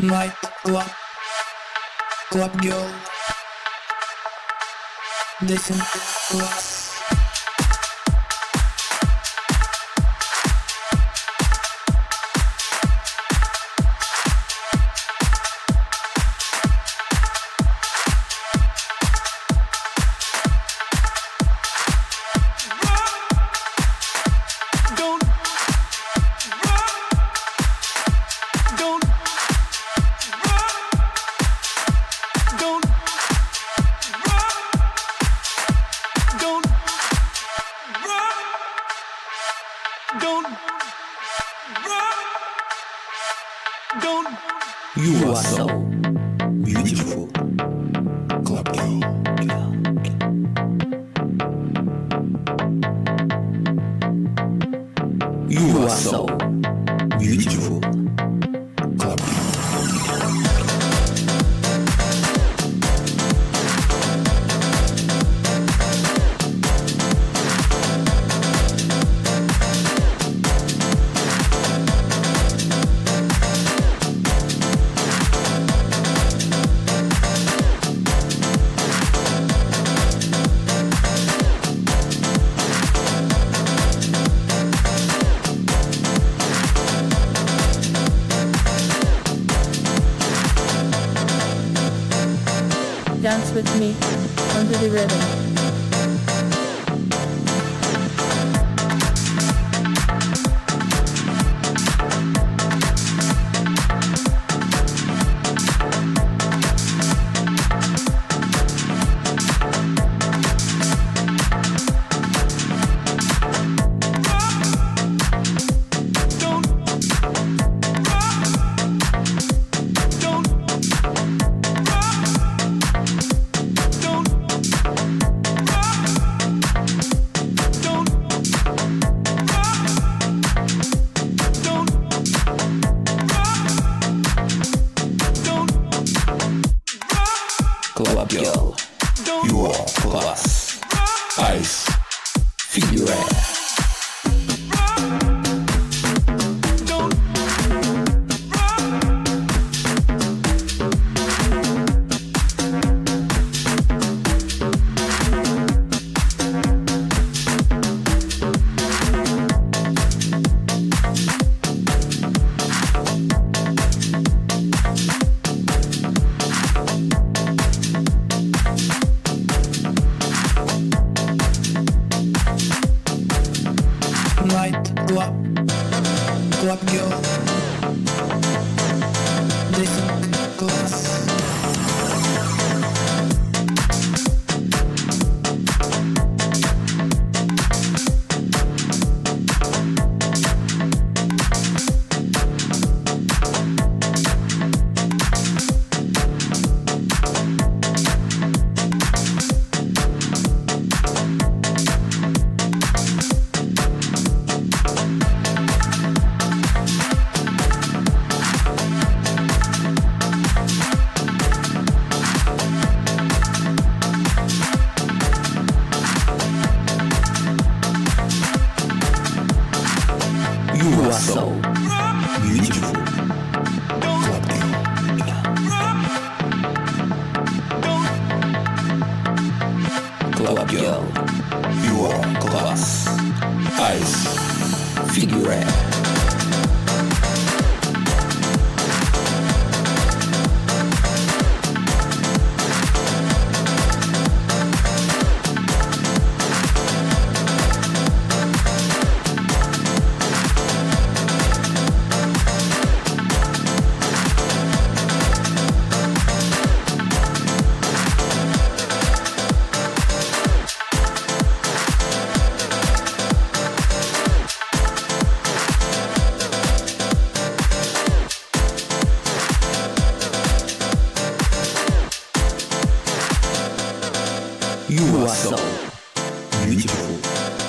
Night club, club girl. To don't don't You are so beautiful. Club girl. You are so with me under the rhythm. Girl. You are class. Ice. Figure club girl. Listen So you are so beautiful. Club girl. You are class. Ice. Figure 手笑，云。